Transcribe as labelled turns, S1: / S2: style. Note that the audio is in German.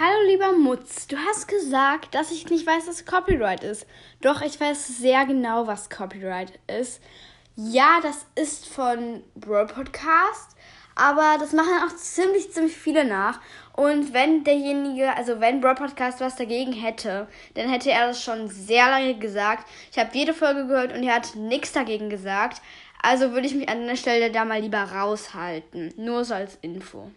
S1: Hallo lieber Mutz, du hast gesagt, dass ich nicht weiß, was Copyright ist. Doch, ich weiß sehr genau, was Copyright ist. Ja, das ist von Bro Podcast, aber das machen auch ziemlich, ziemlich viele nach. Und wenn derjenige, also wenn Bro Podcast was dagegen hätte, dann hätte er das schon sehr lange gesagt. Ich habe jede Folge gehört und er hat nichts dagegen gesagt. Also würde ich mich an der Stelle da mal lieber raushalten. Nur so als Info.